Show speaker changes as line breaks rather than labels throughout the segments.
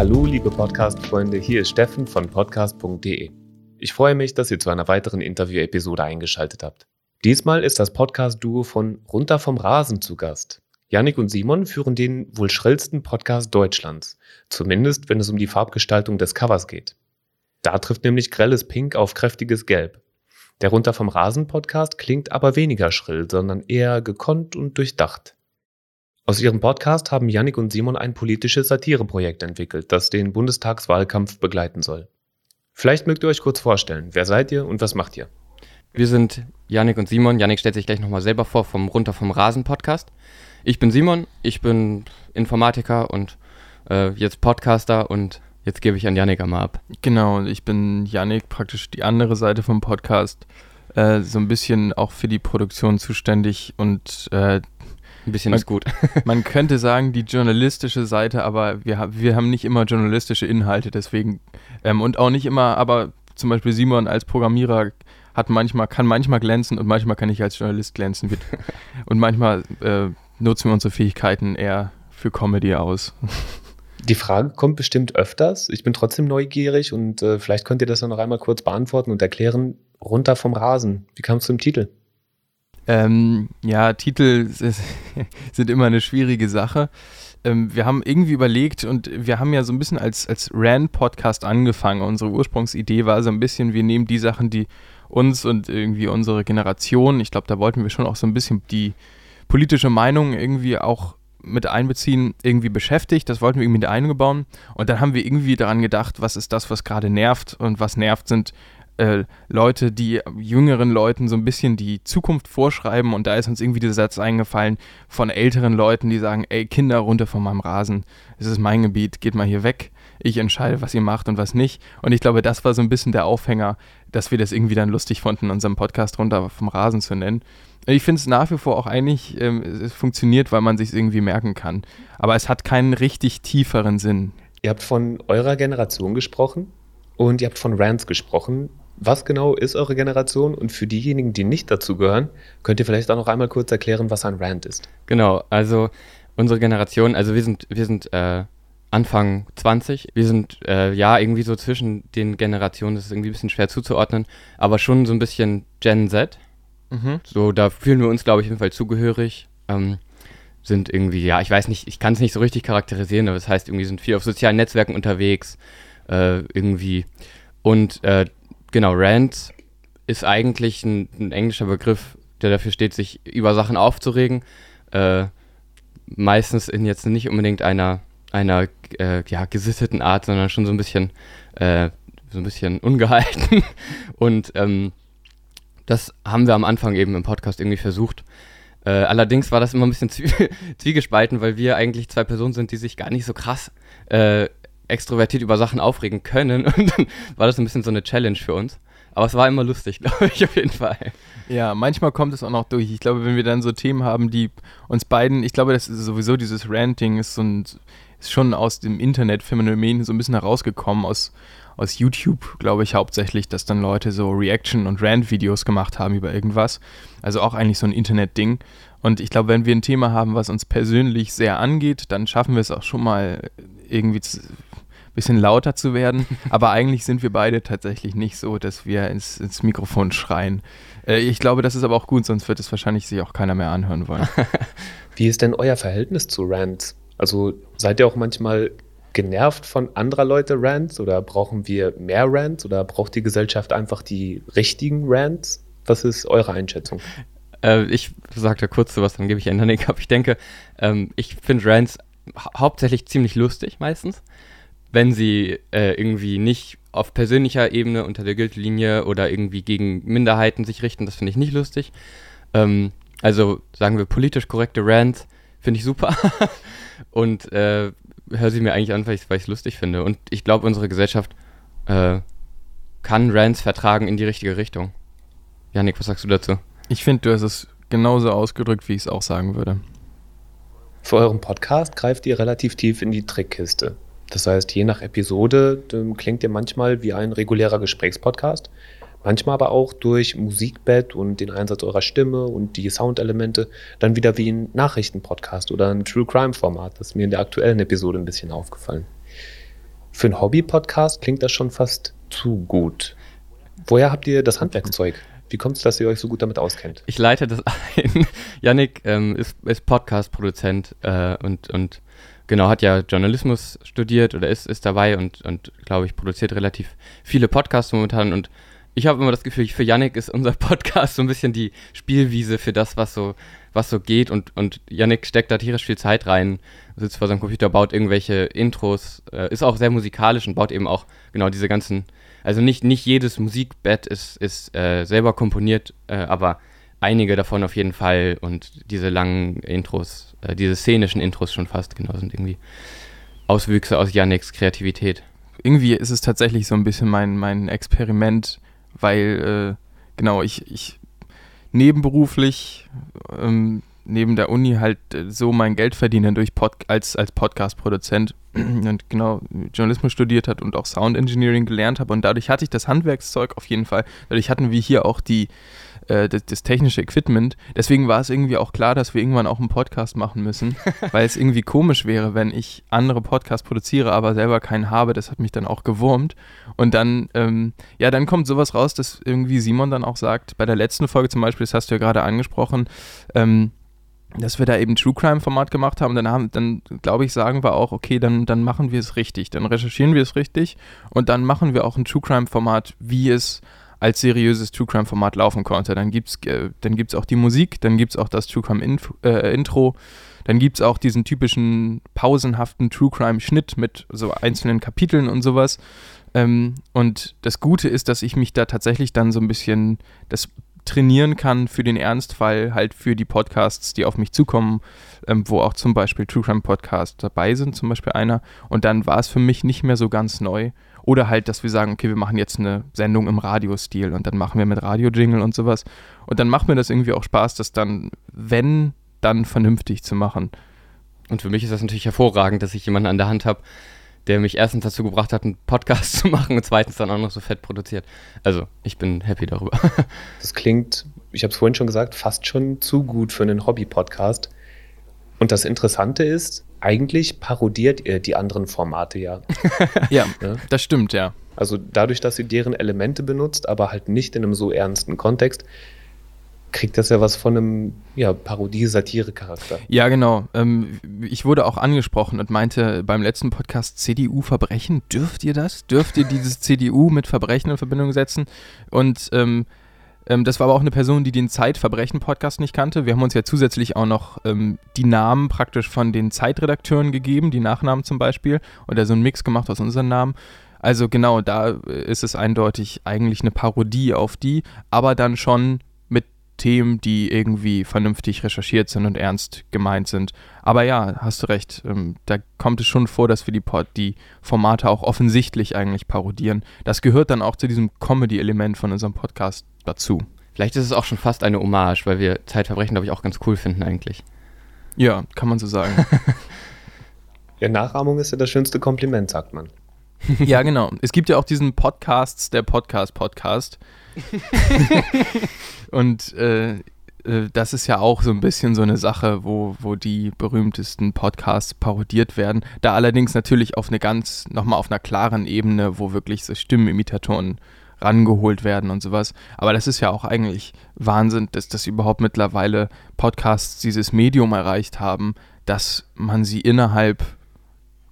Hallo, liebe Podcast-Freunde, hier ist Steffen von podcast.de. Ich freue mich, dass ihr zu einer weiteren Interview-Episode eingeschaltet habt. Diesmal ist das Podcast-Duo von Runter vom Rasen zu Gast. Yannick und Simon führen den wohl schrillsten Podcast Deutschlands, zumindest wenn es um die Farbgestaltung des Covers geht. Da trifft nämlich grelles Pink auf kräftiges Gelb. Der Runter vom Rasen Podcast klingt aber weniger schrill, sondern eher gekonnt und durchdacht. Aus ihrem Podcast haben Yannick und Simon ein politisches Satireprojekt entwickelt, das den Bundestagswahlkampf begleiten soll. Vielleicht mögt ihr euch kurz vorstellen, wer seid ihr und was macht ihr?
Wir sind Yannick und Simon. Yannick stellt sich gleich nochmal selber vor vom Runter vom Rasen Podcast. Ich bin Simon, ich bin Informatiker und äh, jetzt Podcaster und jetzt gebe ich an Yannick einmal ab.
Genau, ich bin Yannick, praktisch die andere Seite vom Podcast. Äh, so ein bisschen auch für die Produktion zuständig und äh,
ein bisschen
man,
ist gut.
man könnte sagen, die journalistische Seite, aber wir, wir haben nicht immer journalistische Inhalte, deswegen ähm, und auch nicht immer, aber zum Beispiel Simon als Programmierer hat manchmal, kann manchmal glänzen und manchmal kann ich als Journalist glänzen. und manchmal äh, nutzen wir unsere Fähigkeiten eher für Comedy aus.
Die Frage kommt bestimmt öfters. Ich bin trotzdem neugierig und äh, vielleicht könnt ihr das noch einmal kurz beantworten und erklären. Runter vom Rasen. Wie kam es zum Titel?
Ähm, ja, Titel sind immer eine schwierige Sache. Ähm, wir haben irgendwie überlegt und wir haben ja so ein bisschen als, als Rand-Podcast angefangen. Unsere Ursprungsidee war so ein bisschen, wir nehmen die Sachen, die uns und irgendwie unsere Generation, ich glaube, da wollten wir schon auch so ein bisschen die politische Meinung irgendwie auch mit einbeziehen, irgendwie beschäftigt. Das wollten wir irgendwie mit eingebauen. Und dann haben wir irgendwie daran gedacht, was ist das, was gerade nervt. Und was nervt, sind äh, Leute, die jüngeren Leuten so ein bisschen die Zukunft vorschreiben. Und da ist uns irgendwie dieser Satz eingefallen von älteren Leuten, die sagen, ey, Kinder runter von meinem Rasen. Es ist mein Gebiet, geht mal hier weg. Ich entscheide, was ihr macht und was nicht. Und ich glaube, das war so ein bisschen der Aufhänger, dass wir das irgendwie dann lustig fanden, unseren Podcast runter vom Rasen zu nennen. Ich finde es nach wie vor auch eigentlich, ähm, es funktioniert, weil man sich irgendwie merken kann. Aber es hat keinen richtig tieferen Sinn.
Ihr habt von eurer Generation gesprochen und ihr habt von Rants gesprochen. Was genau ist eure Generation? Und für diejenigen, die nicht dazu gehören, könnt ihr vielleicht auch noch einmal kurz erklären, was ein Rant ist.
Genau, also unsere Generation, also wir sind, wir sind äh, Anfang 20. Wir sind äh, ja irgendwie so zwischen den Generationen, das ist irgendwie ein bisschen schwer zuzuordnen, aber schon so ein bisschen Gen Z. Mhm. So, da fühlen wir uns, glaube ich, auf jeden Fall zugehörig. Ähm, sind irgendwie, ja, ich weiß nicht, ich kann es nicht so richtig charakterisieren, aber das heißt, irgendwie sind viel auf sozialen Netzwerken unterwegs, äh, irgendwie. Und äh, genau, Rant ist eigentlich ein, ein, englischer Begriff, der dafür steht, sich über Sachen aufzuregen. Äh, meistens in jetzt nicht unbedingt einer, einer äh, ja, gesitteten Art, sondern schon so ein bisschen, äh, so ein bisschen ungehalten. Und ähm, das haben wir am Anfang eben im Podcast irgendwie versucht. Äh, allerdings war das immer ein bisschen zwiegespalten, weil wir eigentlich zwei Personen sind, die sich gar nicht so krass äh, extrovertiert über Sachen aufregen können. Und dann war das ein bisschen so eine Challenge für uns. Aber es war immer lustig, glaube ich, auf jeden Fall.
Ja, manchmal kommt es auch noch durch. Ich glaube, wenn wir dann so Themen haben, die uns beiden, ich glaube, das ist sowieso dieses Ranting ist so ein, ist schon aus dem Internetphänomen so ein bisschen herausgekommen, aus, aus YouTube, glaube ich, hauptsächlich, dass dann Leute so Reaction- und Rant-Videos gemacht haben über irgendwas. Also auch eigentlich so ein Internet-Ding. Und ich glaube, wenn wir ein Thema haben, was uns persönlich sehr angeht, dann schaffen wir es auch schon mal irgendwie ein bisschen lauter zu werden. Aber eigentlich sind wir beide tatsächlich nicht so, dass wir ins, ins Mikrofon schreien. Äh, ich glaube, das ist aber auch gut, sonst wird es wahrscheinlich sich auch keiner mehr anhören wollen.
Wie ist denn euer Verhältnis zu Rants? Also seid ihr auch manchmal genervt von anderer Leute Rants oder brauchen wir mehr Rants oder braucht die Gesellschaft einfach die richtigen Rants? Was ist eure Einschätzung?
Äh, ich sage da kurz zu was, dann gebe ich einen Nick ab. Ich denke, ähm, ich finde Rants hau hauptsächlich ziemlich lustig meistens, wenn sie äh, irgendwie nicht auf persönlicher Ebene unter der Gürtellinie oder irgendwie gegen Minderheiten sich richten. Das finde ich nicht lustig. Ähm, also sagen wir politisch korrekte Rants finde ich super. Und äh, höre sie mir eigentlich an, weil ich es lustig finde. Und ich glaube, unsere Gesellschaft äh, kann Rants vertragen in die richtige Richtung. Janik, was sagst du dazu?
Ich finde, du hast es genauso ausgedrückt, wie ich es auch sagen würde.
Für euren Podcast greift ihr relativ tief in die Trickkiste. Das heißt, je nach Episode klingt ihr manchmal wie ein regulärer Gesprächspodcast. manchmal aber auch durch Musikbett und den Einsatz eurer Stimme und die Soundelemente dann wieder wie ein Nachrichtenpodcast oder ein True Crime Format. Das ist mir in der aktuellen Episode ein bisschen aufgefallen. Für einen Hobby-Podcast klingt das schon fast zu gut. Woher habt ihr das Handwerkszeug? Wie kommt es, dass ihr euch so gut damit auskennt?
Ich leite das ein. Yannick ähm, ist, ist Podcast-Produzent äh, und, und genau, hat ja Journalismus studiert oder ist, ist dabei und, und glaube ich, produziert relativ viele Podcasts momentan. Und ich habe immer das Gefühl, für Yannick ist unser Podcast so ein bisschen die Spielwiese für das, was so, was so geht. Und, und Yannick steckt da tierisch viel Zeit rein, sitzt vor seinem Computer, baut irgendwelche Intros, äh, ist auch sehr musikalisch und baut eben auch genau diese ganzen also nicht, nicht jedes Musikbett ist, ist äh, selber komponiert, äh, aber einige davon auf jeden Fall und diese langen Intros, äh, diese szenischen Intros schon fast, genau, sind irgendwie Auswüchse aus Yannicks Kreativität.
Irgendwie ist es tatsächlich so ein bisschen mein, mein Experiment, weil, äh, genau, ich, ich nebenberuflich ähm, neben der Uni halt äh, so mein Geld verdienen durch Pod als, als Podcast-Produzent und genau Journalismus studiert hat und auch Sound Engineering gelernt habe und dadurch hatte ich das Handwerkszeug auf jeden Fall. Dadurch hatten wir hier auch die äh, das, das, technische Equipment. Deswegen war es irgendwie auch klar, dass wir irgendwann auch einen Podcast machen müssen, weil es irgendwie komisch wäre, wenn ich andere Podcasts produziere, aber selber keinen habe. Das hat mich dann auch gewurmt. Und dann, ähm, ja, dann kommt sowas raus, dass irgendwie Simon dann auch sagt, bei der letzten Folge zum Beispiel, das hast du ja gerade angesprochen, ähm, dass wir da eben True Crime Format gemacht haben, dann haben, dann glaube ich, sagen wir auch, okay, dann, dann machen wir es richtig, dann recherchieren wir es richtig und dann machen wir auch ein True Crime Format, wie es als seriöses True Crime Format laufen konnte. Dann gibt es äh, dann gibt's auch die Musik, dann gibt es auch das True Crime Info, äh, Intro, dann gibt es auch diesen typischen pausenhaften True Crime Schnitt mit so einzelnen Kapiteln und sowas. Ähm, und das Gute ist, dass ich mich da tatsächlich dann so ein bisschen, das trainieren kann für den Ernstfall, halt für die Podcasts, die auf mich zukommen, ähm, wo auch zum Beispiel True Crime Podcasts dabei sind, zum Beispiel einer. Und dann war es für mich nicht mehr so ganz neu. Oder halt, dass wir sagen, okay, wir machen jetzt eine Sendung im Radiostil und dann machen wir mit Radio-Jingle und sowas. Und dann macht mir das irgendwie auch Spaß, das dann, wenn, dann vernünftig zu machen.
Und für mich ist das natürlich hervorragend, dass ich jemanden an der Hand habe, der mich erstens dazu gebracht hat, einen Podcast zu machen und zweitens dann auch noch so fett produziert. Also, ich bin happy darüber.
Das klingt, ich habe es vorhin schon gesagt, fast schon zu gut für einen Hobby-Podcast. Und das Interessante ist, eigentlich parodiert ihr die anderen Formate ja.
ja, ja, das stimmt, ja.
Also dadurch, dass ihr deren Elemente benutzt, aber halt nicht in einem so ernsten Kontext, kriegt das ja was von einem ja, Parodie-Satire-Charakter.
Ja, genau. Ähm, ich wurde auch angesprochen und meinte beim letzten Podcast CDU-Verbrechen, dürft ihr das? Dürft ihr dieses CDU mit Verbrechen in Verbindung setzen? Und ähm, ähm, das war aber auch eine Person, die den Zeitverbrechen-Podcast nicht kannte. Wir haben uns ja zusätzlich auch noch ähm, die Namen praktisch von den Zeitredakteuren gegeben, die Nachnamen zum Beispiel, da so einen Mix gemacht aus unseren Namen. Also genau, da ist es eindeutig eigentlich eine Parodie auf die, aber dann schon Themen, die irgendwie vernünftig recherchiert sind und ernst gemeint sind. Aber ja, hast du recht, ähm, da kommt es schon vor, dass wir die, die Formate auch offensichtlich eigentlich parodieren. Das gehört dann auch zu diesem Comedy-Element von unserem Podcast dazu.
Vielleicht ist es auch schon fast eine Hommage, weil wir Zeitverbrechen, glaube ich, auch ganz cool finden eigentlich.
Ja, kann man so sagen.
ja, Nachahmung ist ja das schönste Kompliment, sagt man.
Ja, genau. Es gibt ja auch diesen Podcasts, der Podcast-Podcast. Und äh, äh, das ist ja auch so ein bisschen so eine Sache, wo, wo die berühmtesten Podcasts parodiert werden. Da allerdings natürlich auf eine ganz, nochmal auf einer klaren Ebene, wo wirklich so Stimmenimitatoren rangeholt werden und sowas. Aber das ist ja auch eigentlich Wahnsinn, dass das überhaupt mittlerweile Podcasts dieses Medium erreicht haben, dass man sie innerhalb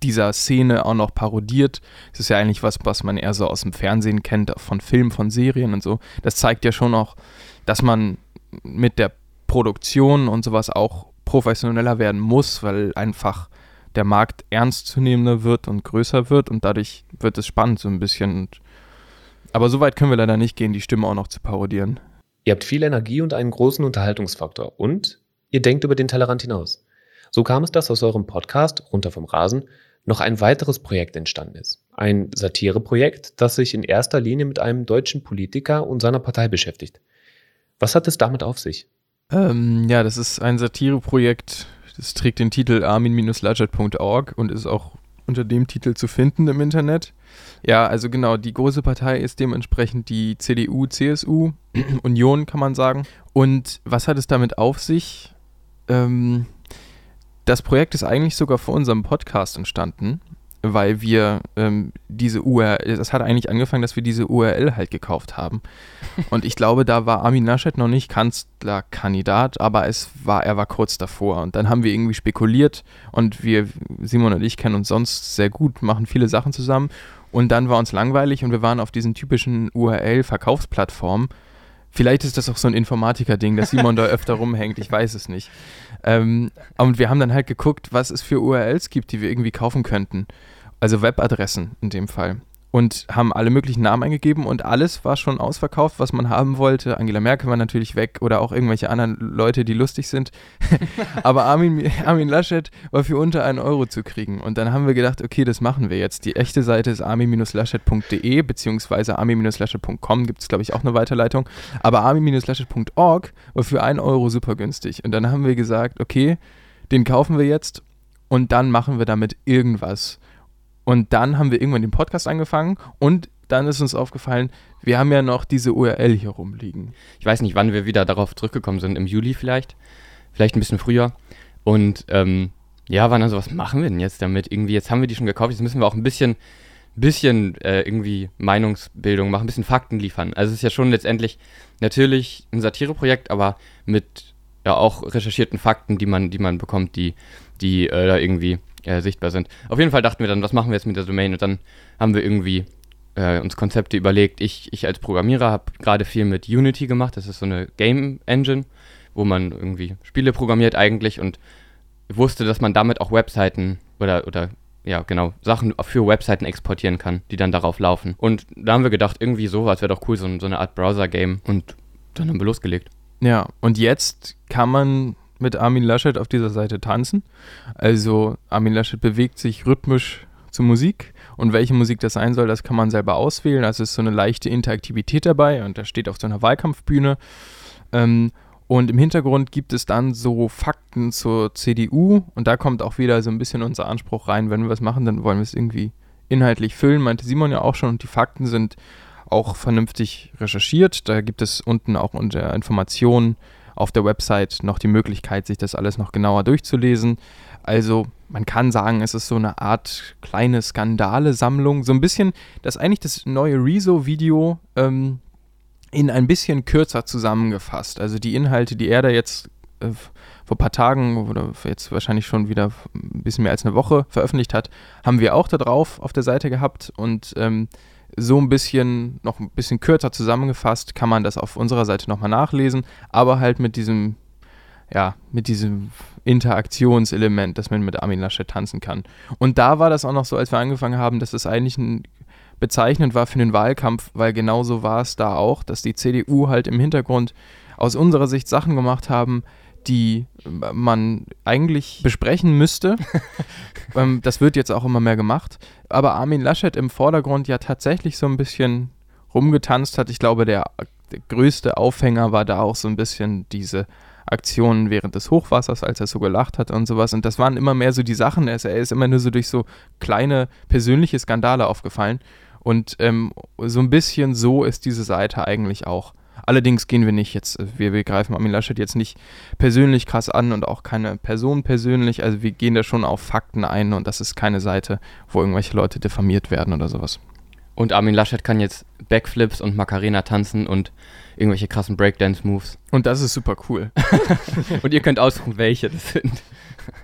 dieser Szene auch noch parodiert. Das ist ja eigentlich was, was man eher so aus dem Fernsehen kennt, von Filmen, von Serien und so. Das zeigt ja schon auch, dass man mit der Produktion und sowas auch professioneller werden muss, weil einfach der Markt ernstzunehmender wird und größer wird und dadurch wird es spannend so ein bisschen. aber so weit können wir leider nicht gehen, die Stimme auch noch zu parodieren.
Ihr habt viel Energie und einen großen Unterhaltungsfaktor und ihr denkt über den Tellerrand hinaus. So kam es, dass aus eurem Podcast Runter vom Rasen noch ein weiteres Projekt entstanden ist. Ein Satireprojekt, das sich in erster Linie mit einem deutschen Politiker und seiner Partei beschäftigt. Was hat es damit auf sich?
Ähm, ja, das ist ein Satireprojekt, das trägt den Titel armin-laschet.org und ist auch unter dem Titel zu finden im Internet. Ja, also genau, die große Partei ist dementsprechend die CDU, CSU, Union kann man sagen. Und was hat es damit auf sich? Ähm, das Projekt ist eigentlich sogar vor unserem Podcast entstanden weil wir ähm, diese URL, das hat eigentlich angefangen, dass wir diese URL halt gekauft haben. Und ich glaube, da war Armin Laschet noch nicht Kanzlerkandidat, aber es war, er war kurz davor. Und dann haben wir irgendwie spekuliert und wir, Simon und ich kennen uns sonst sehr gut, machen viele Sachen zusammen. Und dann war uns langweilig und wir waren auf diesen typischen URL-Verkaufsplattformen. Vielleicht ist das auch so ein Informatiker-Ding, dass Simon da öfter rumhängt, ich weiß es nicht. Ähm, und wir haben dann halt geguckt, was es für URLs gibt, die wir irgendwie kaufen könnten. Also Webadressen in dem Fall und haben alle möglichen Namen eingegeben und alles war schon ausverkauft, was man haben wollte. Angela Merkel war natürlich weg oder auch irgendwelche anderen Leute, die lustig sind. Aber Armin, Armin Laschet war für unter einen Euro zu kriegen. Und dann haben wir gedacht, okay, das machen wir jetzt. Die echte Seite ist armin-laschet.de beziehungsweise armin-laschet.com gibt es, glaube ich, auch eine Weiterleitung. Aber armin-laschet.org war für einen Euro super günstig. Und dann haben wir gesagt, okay, den kaufen wir jetzt und dann machen wir damit irgendwas. Und dann haben wir irgendwann den Podcast angefangen und dann ist uns aufgefallen, wir haben ja noch diese URL hier rumliegen.
Ich weiß nicht, wann wir wieder darauf zurückgekommen sind, im Juli vielleicht, vielleicht ein bisschen früher. Und ähm, ja, waren dann so, was machen wir denn jetzt damit? Irgendwie, jetzt haben wir die schon gekauft, jetzt müssen wir auch ein bisschen, bisschen äh, irgendwie Meinungsbildung machen, ein bisschen Fakten liefern. Also es ist ja schon letztendlich natürlich ein Satireprojekt, aber mit ja auch recherchierten Fakten, die man, die man bekommt, die, die äh, da irgendwie äh, sichtbar sind. Auf jeden Fall dachten wir dann, was machen wir jetzt mit der Domain? Und dann haben wir irgendwie äh, uns Konzepte überlegt. Ich, ich als Programmierer habe gerade viel mit Unity gemacht. Das ist so eine Game Engine, wo man irgendwie Spiele programmiert eigentlich und wusste, dass man damit auch Webseiten oder, oder ja, genau, Sachen für Webseiten exportieren kann, die dann darauf laufen. Und da haben wir gedacht, irgendwie sowas wäre doch cool, so, so eine Art Browser-Game. Und dann haben wir losgelegt.
Ja, und jetzt kann man mit Armin Laschet auf dieser Seite tanzen. Also Armin Laschet bewegt sich rhythmisch zur Musik und welche Musik das sein soll, das kann man selber auswählen. Also ist so eine leichte Interaktivität dabei und er steht auf so einer Wahlkampfbühne. Ähm, und im Hintergrund gibt es dann so Fakten zur CDU und da kommt auch wieder so ein bisschen unser Anspruch rein, wenn wir was machen, dann wollen wir es irgendwie inhaltlich füllen, meinte Simon ja auch schon und die Fakten sind auch vernünftig recherchiert. Da gibt es unten auch unter Informationen auf der Website noch die Möglichkeit, sich das alles noch genauer durchzulesen. Also man kann sagen, es ist so eine Art kleine Skandale-Sammlung. So ein bisschen, das ist eigentlich das neue Rezo-Video ähm, in ein bisschen kürzer zusammengefasst. Also die Inhalte, die er da jetzt äh, vor ein paar Tagen oder jetzt wahrscheinlich schon wieder ein bisschen mehr als eine Woche veröffentlicht hat, haben wir auch da drauf auf der Seite gehabt und ähm, so ein bisschen, noch ein bisschen kürzer zusammengefasst, kann man das auf unserer Seite nochmal nachlesen, aber halt mit diesem, ja, mit diesem Interaktionselement, dass man mit Armin Laschet tanzen kann. Und da war das auch noch so, als wir angefangen haben, dass es das eigentlich ein bezeichnend war für den Wahlkampf, weil genauso war es da auch, dass die CDU halt im Hintergrund aus unserer Sicht Sachen gemacht haben, die man eigentlich besprechen müsste. ähm, das wird jetzt auch immer mehr gemacht. Aber Armin Laschet im Vordergrund ja tatsächlich so ein bisschen rumgetanzt hat. Ich glaube, der, der größte Aufhänger war da auch so ein bisschen diese Aktionen während des Hochwassers, als er so gelacht hat und sowas. Und das waren immer mehr so die Sachen. Er ist, er ist immer nur so durch so kleine persönliche Skandale aufgefallen. Und ähm, so ein bisschen so ist diese Seite eigentlich auch. Allerdings gehen wir nicht jetzt, wir, wir greifen Armin Laschet jetzt nicht persönlich krass an und auch keine Person persönlich. Also wir gehen da schon auf Fakten ein und das ist keine Seite, wo irgendwelche Leute diffamiert werden oder sowas.
Und Armin Laschet kann jetzt Backflips und Macarena tanzen und irgendwelche krassen Breakdance-Moves.
Und das ist super cool.
und ihr könnt aussuchen, welche das sind.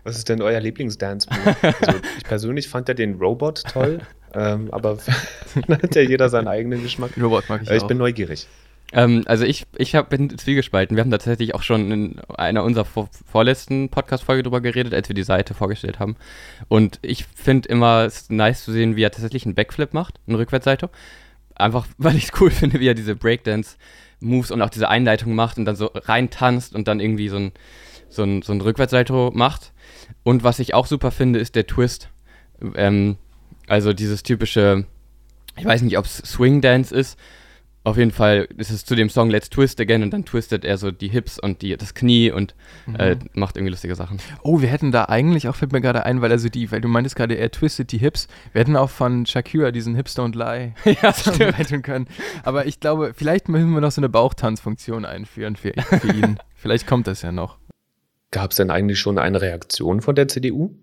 Was ist denn euer Lieblingsdance-Move? Also ich persönlich fand ja den Robot toll, ähm, aber hat ja jeder seinen eigenen Geschmack.
Robot mag ich
äh, Ich
auch.
bin neugierig.
Ähm, also ich, ich hab, bin zwiegespalten. Wir haben tatsächlich auch schon in einer unserer vor, vorletzten Podcast-Folge drüber geredet, als wir die Seite vorgestellt haben. Und ich finde immer es nice zu sehen, wie er tatsächlich einen Backflip macht, eine Rückwärtsseite. Einfach, weil ich es cool finde, wie er diese Breakdance-Moves und auch diese Einleitung macht und dann so reintanzt und dann irgendwie so ein, so ein, so ein Rückwärtssalto macht. Und was ich auch super finde, ist der Twist. Ähm, also dieses typische, ich weiß nicht, ob es Swing Dance ist, auf jeden Fall ist es zu dem Song Let's Twist Again und dann twistet er so die Hips und die, das Knie und mhm. äh, macht irgendwie lustige Sachen.
Oh, wir hätten da eigentlich auch, fällt mir gerade ein, weil also die, weil du meintest gerade, er twistet die Hips. Wir hätten auch von Shakira diesen Hips Don't Lie ja, stimmt. können. Aber ich glaube, vielleicht müssen wir noch so eine Bauchtanzfunktion einführen für, für ihn. vielleicht kommt das ja noch.
Gab es denn eigentlich schon eine Reaktion von der CDU?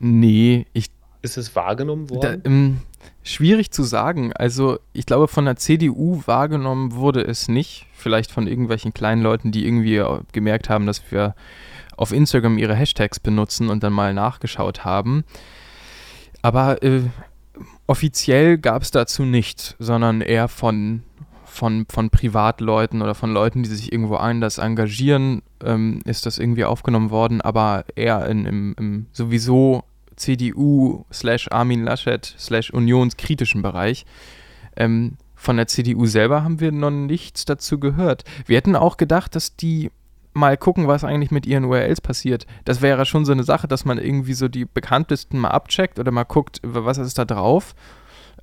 Nee, ich.
Ist es wahrgenommen worden?
Da, ähm, schwierig zu sagen. Also, ich glaube, von der CDU wahrgenommen wurde es nicht. Vielleicht von irgendwelchen kleinen Leuten, die irgendwie gemerkt haben, dass wir auf Instagram ihre Hashtags benutzen und dann mal nachgeschaut haben. Aber äh, offiziell gab es dazu nichts, sondern eher von, von, von Privatleuten oder von Leuten, die sich irgendwo anders engagieren, ähm, ist das irgendwie aufgenommen worden, aber eher in, im, im sowieso CDU slash Armin Laschet slash unionskritischen Bereich. Ähm, von der CDU selber haben wir noch nichts dazu gehört. Wir hätten auch gedacht, dass die mal gucken, was eigentlich mit ihren URLs passiert. Das wäre schon so eine Sache, dass man irgendwie so die bekanntesten mal abcheckt oder mal guckt, was ist da drauf.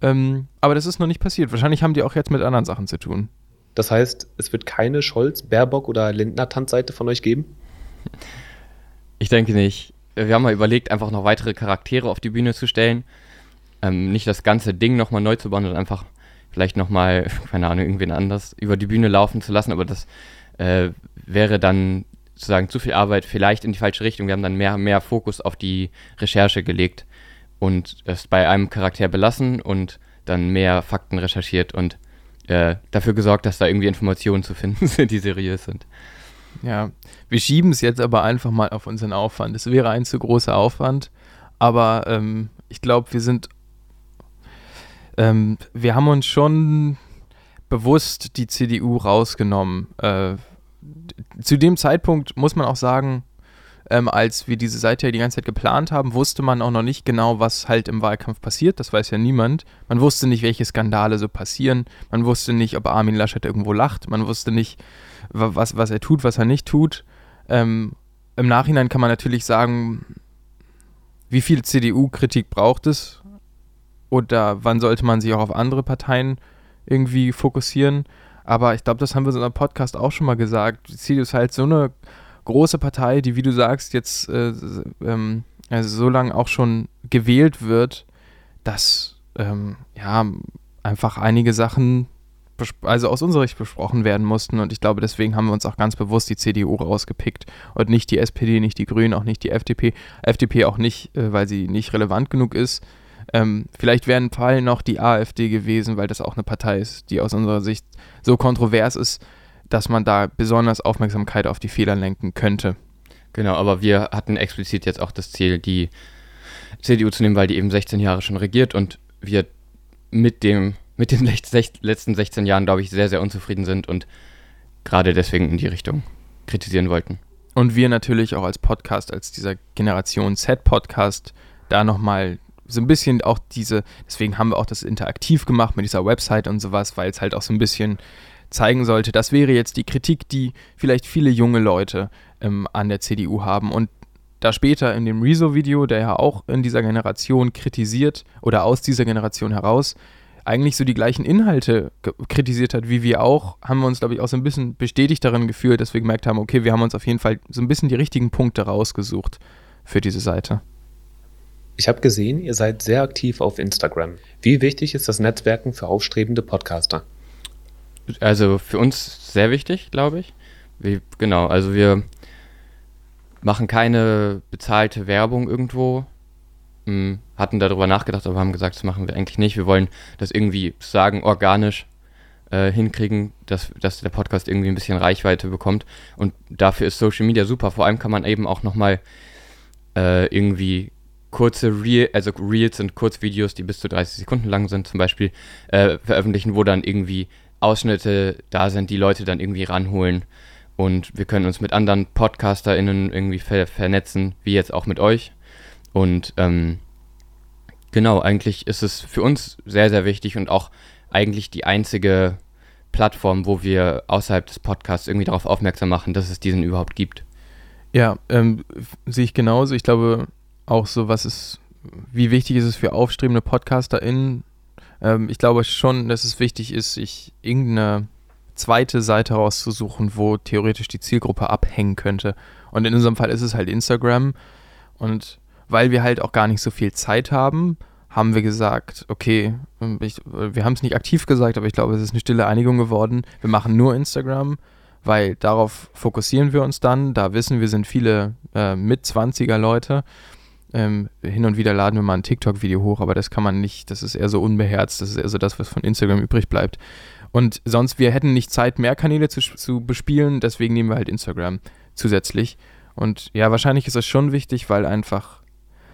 Ähm, aber das ist noch nicht passiert. Wahrscheinlich haben die auch jetzt mit anderen Sachen zu tun.
Das heißt, es wird keine Scholz, Baerbock oder Lindner-Tanzseite von euch geben?
Ich denke nicht wir haben mal überlegt, einfach noch weitere Charaktere auf die Bühne zu stellen. Ähm, nicht das ganze Ding nochmal neu zu bauen, sondern einfach vielleicht nochmal, keine Ahnung, irgendwen anders über die Bühne laufen zu lassen. Aber das äh, wäre dann sozusagen zu viel Arbeit, vielleicht in die falsche Richtung. Wir haben dann mehr, mehr Fokus auf die Recherche gelegt und es bei einem Charakter belassen und dann mehr Fakten recherchiert und äh, dafür gesorgt, dass da irgendwie Informationen zu finden sind, die seriös sind.
Ja, wir schieben es jetzt aber einfach mal auf unseren Aufwand. Es wäre ein zu großer Aufwand, aber ähm, ich glaube, wir sind, ähm, wir haben uns schon bewusst die CDU rausgenommen. Äh, zu dem Zeitpunkt muss man auch sagen, ähm, als wir diese Seite ja die ganze Zeit geplant haben, wusste man auch noch nicht genau, was halt im Wahlkampf passiert. Das weiß ja niemand. Man wusste nicht, welche Skandale so passieren. Man wusste nicht, ob Armin Laschet irgendwo lacht. Man wusste nicht, was, was er tut, was er nicht tut. Ähm, Im Nachhinein kann man natürlich sagen, wie viel CDU-Kritik braucht es? Oder wann sollte man sich auch auf andere Parteien irgendwie fokussieren? Aber ich glaube, das haben wir in unserem Podcast auch schon mal gesagt. Die CDU ist halt so eine große Partei, die, wie du sagst, jetzt äh, ähm, also so lange auch schon gewählt wird, dass ähm, ja einfach einige Sachen also aus unserer Sicht besprochen werden mussten. Und ich glaube, deswegen haben wir uns auch ganz bewusst die CDU rausgepickt und nicht die SPD, nicht die Grünen, auch nicht die FDP. FDP auch nicht, äh, weil sie nicht relevant genug ist. Ähm, vielleicht wäre ein Fall noch die AfD gewesen, weil das auch eine Partei ist, die aus unserer Sicht so kontrovers ist, dass man da besonders Aufmerksamkeit auf die Fehler lenken könnte.
Genau, aber wir hatten explizit jetzt auch das Ziel, die CDU zu nehmen, weil die eben 16 Jahre schon regiert und wir mit dem mit den letzten 16 Jahren, glaube ich, sehr, sehr unzufrieden sind und gerade deswegen in die Richtung kritisieren wollten.
Und wir natürlich auch als Podcast, als dieser Generation Z-Podcast, da nochmal so ein bisschen auch diese, deswegen haben wir auch das interaktiv gemacht mit dieser Website und sowas, weil es halt auch so ein bisschen zeigen sollte, das wäre jetzt die Kritik, die vielleicht viele junge Leute ähm, an der CDU haben. Und da später in dem Rezo-Video, der ja auch in dieser Generation kritisiert oder aus dieser Generation heraus eigentlich so die gleichen Inhalte kritisiert hat wie wir auch, haben wir uns, glaube ich, auch so ein bisschen bestätigt darin gefühlt, dass wir gemerkt haben, okay, wir haben uns auf jeden Fall so ein bisschen die richtigen Punkte rausgesucht für diese Seite.
Ich habe gesehen, ihr seid sehr aktiv auf Instagram. Wie wichtig ist das Netzwerken für aufstrebende Podcaster?
Also für uns sehr wichtig, glaube ich. Wie, genau, also wir machen keine bezahlte Werbung irgendwo mh, hatten darüber nachgedacht, aber haben gesagt, das machen wir eigentlich nicht. Wir wollen das irgendwie sagen, organisch äh, hinkriegen, dass, dass der Podcast irgendwie ein bisschen Reichweite bekommt. Und dafür ist Social Media super. Vor allem kann man eben auch nochmal äh, irgendwie kurze Reel, also Reels sind Kurzvideos, die bis zu 30 Sekunden lang sind, zum Beispiel, äh, veröffentlichen, wo dann irgendwie Ausschnitte da sind, die Leute dann irgendwie ranholen. Und wir können uns mit anderen PodcasterInnen irgendwie ver vernetzen, wie jetzt auch mit euch. Und ähm, genau, eigentlich ist es für uns sehr, sehr wichtig und auch eigentlich die einzige Plattform, wo wir außerhalb des Podcasts irgendwie darauf aufmerksam machen, dass es diesen überhaupt gibt.
Ja, ähm, sehe ich genauso. Ich glaube auch so, was ist, wie wichtig ist es für aufstrebende PodcasterInnen, Ähm, ich glaube schon, dass es wichtig ist, sich irgendeine zweite Seite rauszusuchen, wo theoretisch die Zielgruppe abhängen könnte. Und in unserem Fall ist es halt Instagram. Und weil wir halt auch gar nicht so viel Zeit haben, haben wir gesagt, okay, ich, wir haben es nicht aktiv gesagt, aber ich glaube, es ist eine stille Einigung geworden. Wir machen nur Instagram, weil darauf fokussieren wir uns dann. Da wissen wir, sind viele äh, mit 20er Leute. Ähm, hin und wieder laden wir mal ein TikTok-Video hoch, aber das kann man nicht, das ist eher so unbeherzt, das ist eher so das, was von Instagram übrig bleibt. Und sonst, wir hätten nicht Zeit, mehr Kanäle zu, zu bespielen, deswegen nehmen wir halt Instagram zusätzlich. Und ja, wahrscheinlich ist das schon wichtig, weil einfach,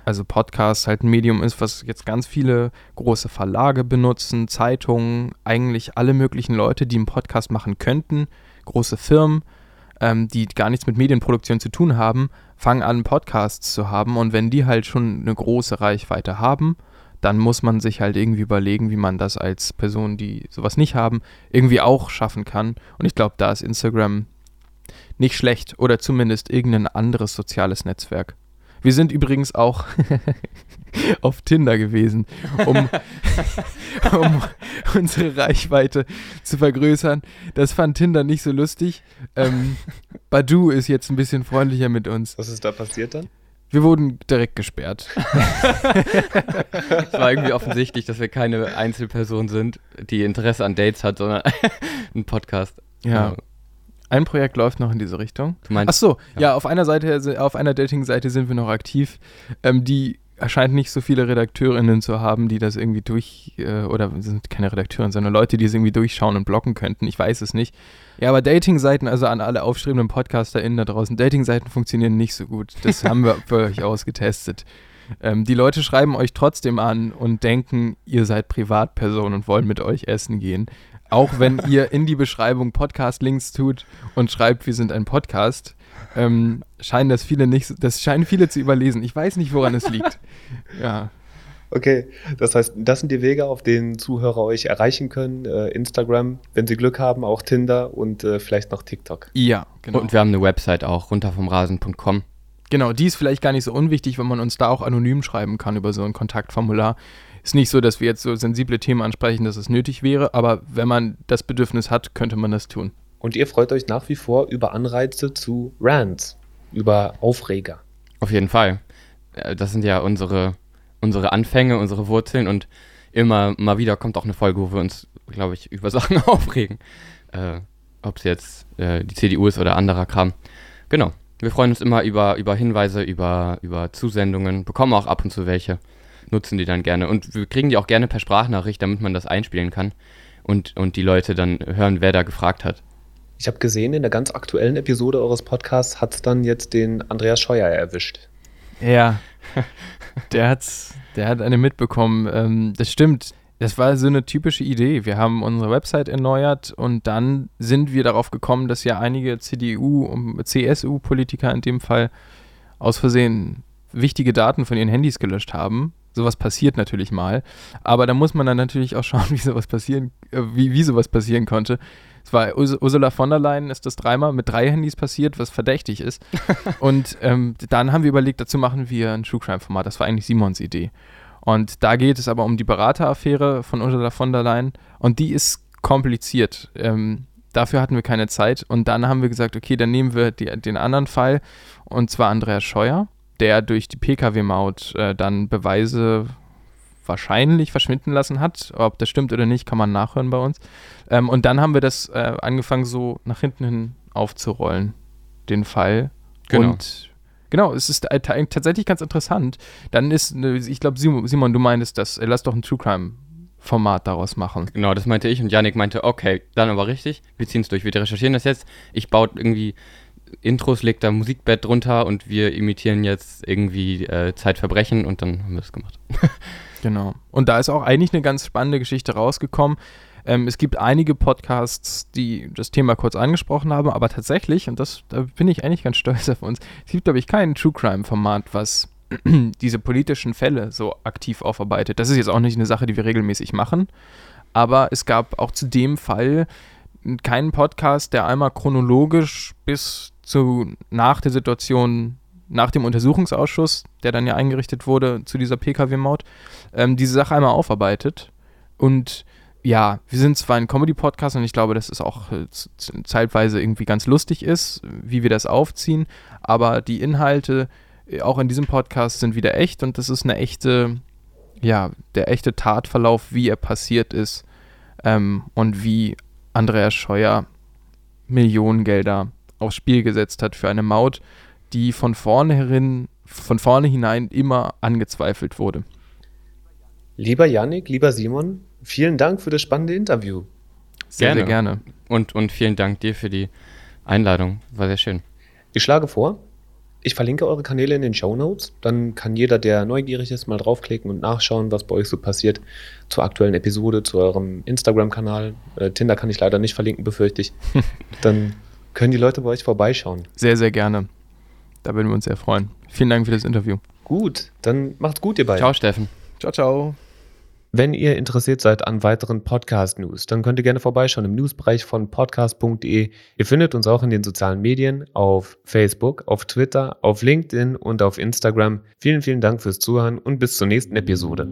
also Podcast halt ein Medium ist, was jetzt ganz viele große Verlage benutzen, Zeitungen, eigentlich alle möglichen Leute, die einen Podcast machen könnten, große Firmen, ähm, die gar nichts mit Medienproduktion zu tun haben, fangen an, Podcasts zu haben. Und wenn die halt schon eine große Reichweite haben, dann muss man sich halt irgendwie überlegen, wie man das als Person, die sowas nicht haben, irgendwie auch schaffen kann. Und ich glaube, da ist Instagram nicht schlecht oder zumindest irgendein anderes soziales Netzwerk. Wir sind übrigens auch auf Tinder gewesen, um, um, unsere Reichweite zu vergrößern. Das fand Tinder nicht so lustig. Ähm, Badu ist jetzt ein bisschen freundlicher mit uns.
Was ist da passiert dann?
Wir wurden direkt gesperrt.
es war irgendwie offensichtlich, dass wir keine Einzelperson sind, die Interesse an Dates hat, sondern ein Podcast.
Ja. Ein Projekt läuft noch in diese Richtung.
Du meinst,
Ach so, ja, ja auf einer Seite, auf einer Dating-Seite sind wir noch aktiv. Ähm, die erscheint nicht so viele Redakteurinnen zu haben, die das irgendwie durch, äh, oder sind keine Redakteurinnen, sondern Leute, die es irgendwie durchschauen und blocken könnten. Ich weiß es nicht. Ja, aber Dating-Seiten, also an alle aufstrebenden PodcasterInnen da draußen, Dating-Seiten funktionieren nicht so gut. Das haben wir für euch ausgetestet. Ähm, die Leute schreiben euch trotzdem an und denken, ihr seid Privatpersonen und wollen mit euch essen gehen. Auch wenn ihr in die Beschreibung Podcast-Links tut und schreibt, wir sind ein Podcast, ähm, scheinen das viele nicht, das scheinen viele zu überlesen. Ich weiß nicht, woran es liegt. Ja.
Okay, das heißt, das sind die Wege, auf denen Zuhörer euch erreichen können. Äh, Instagram, wenn sie Glück haben, auch Tinder und äh, vielleicht noch TikTok.
Ja, genau. Und wir haben eine Website auch, runtervomrasen.com.
Genau, die ist vielleicht gar nicht so unwichtig, wenn man uns da auch anonym schreiben kann über so ein Kontaktformular. Ist nicht so, dass wir jetzt so sensible Themen ansprechen, dass es nötig wäre, aber wenn man das Bedürfnis hat, könnte man das tun.
Und ihr freut euch nach wie vor über Anreize zu Rants, über Aufreger.
Auf jeden Fall. Äh, das sind ja unsere unsere Anfänge, unsere Wurzeln und immer mal wieder kommt auch eine Folge, wo wir uns, glaube ich, über Sachen aufregen. Äh, Ob es jetzt äh, die CDU ist oder anderer Kram. Genau. Wir freuen uns immer über, über Hinweise, über, über Zusendungen, bekommen auch ab und zu welche, nutzen die dann gerne. Und wir kriegen die auch gerne per Sprachnachricht, damit man das einspielen kann und, und die Leute dann hören, wer da gefragt hat.
Ich habe gesehen, in der ganz aktuellen Episode eures Podcasts hat es dann jetzt den Andreas Scheuer erwischt.
Ja, der, hat's, der hat eine mitbekommen. Ähm, das stimmt. Das war so eine typische Idee. Wir haben unsere Website erneuert und dann sind wir darauf gekommen, dass ja einige CDU- und CSU-Politiker in dem Fall aus Versehen wichtige Daten von ihren Handys gelöscht haben. Sowas passiert natürlich mal. Aber da muss man dann natürlich auch schauen, wie sowas passieren, äh, wie, wie sowas passieren konnte. Es war Ursula von der Leyen, ist das dreimal mit drei Handys passiert, was verdächtig ist. und ähm, dann haben wir überlegt, dazu machen wir ein True Crime Format. Das war eigentlich Simons Idee. Und da geht es aber um die Berateraffäre von Ursula von der Leyen. Und die ist kompliziert. Ähm, dafür hatten wir keine Zeit. Und dann haben wir gesagt, okay, dann nehmen wir die, den anderen Fall. Und zwar Andreas Scheuer, der durch die Pkw-Maut äh, dann Beweise wahrscheinlich verschwinden lassen hat. Ob das stimmt oder nicht, kann man nachhören bei uns. Ähm, und dann haben wir das äh, angefangen, so nach hinten hin aufzurollen, den Fall. Genau. Und genau, es ist tatsächlich ganz interessant. Dann ist, ich glaube, Simon, Simon, du meintest das, äh, lass doch ein True Crime Format daraus machen.
Genau, das meinte ich und Janik meinte, okay, dann aber richtig, wir ziehen es durch, wir recherchieren das jetzt. Ich baue irgendwie Intros, leg da Musikbett drunter und wir imitieren jetzt irgendwie äh, Zeitverbrechen und dann haben wir es gemacht.
Genau. Und da ist auch eigentlich eine ganz spannende Geschichte rausgekommen. Ähm, es gibt einige Podcasts, die das Thema kurz angesprochen haben, aber tatsächlich, und das, da bin ich eigentlich ganz stolz auf uns, es gibt, glaube ich, kein True Crime-Format, was diese politischen Fälle so aktiv aufarbeitet. Das ist jetzt auch nicht eine Sache, die wir regelmäßig machen, aber es gab auch zu dem Fall keinen Podcast, der einmal chronologisch bis zu nach der Situation nach dem Untersuchungsausschuss, der dann ja eingerichtet wurde zu dieser Pkw-Maut, ähm, diese Sache einmal aufarbeitet. Und ja, wir sind zwar ein Comedy-Podcast und ich glaube, dass es auch äh, zeitweise irgendwie ganz lustig ist, wie wir das aufziehen, aber die Inhalte äh, auch in diesem Podcast sind wieder echt und das ist eine echte, ja, der echte Tatverlauf, wie er passiert ist ähm, und wie Andreas Scheuer Millionengelder aufs Spiel gesetzt hat für eine Maut, die von vornherein, von vorne hinein immer angezweifelt wurde.
Lieber Yannick, lieber Simon, vielen Dank für das spannende Interview.
Sehr gerne. Sehr gerne. Und, und vielen Dank dir für die Einladung. War sehr schön.
Ich schlage vor, ich verlinke eure Kanäle in den Show Notes. Dann kann jeder, der neugierig ist, mal draufklicken und nachschauen, was bei euch so passiert zur aktuellen Episode, zu eurem Instagram-Kanal. Äh, Tinder kann ich leider nicht verlinken, befürchte ich. Dann können die Leute bei euch vorbeischauen.
Sehr, sehr gerne. Da würden wir uns sehr freuen. Vielen Dank für das Interview.
Gut, dann macht's gut, ihr beiden.
Ciao, Steffen.
Ciao, ciao.
Wenn ihr interessiert seid an weiteren Podcast-News, dann könnt ihr gerne vorbeischauen im Newsbereich von podcast.de. Ihr findet uns auch in den sozialen Medien auf Facebook, auf Twitter, auf LinkedIn und auf Instagram. Vielen, vielen Dank fürs Zuhören und bis zur nächsten Episode.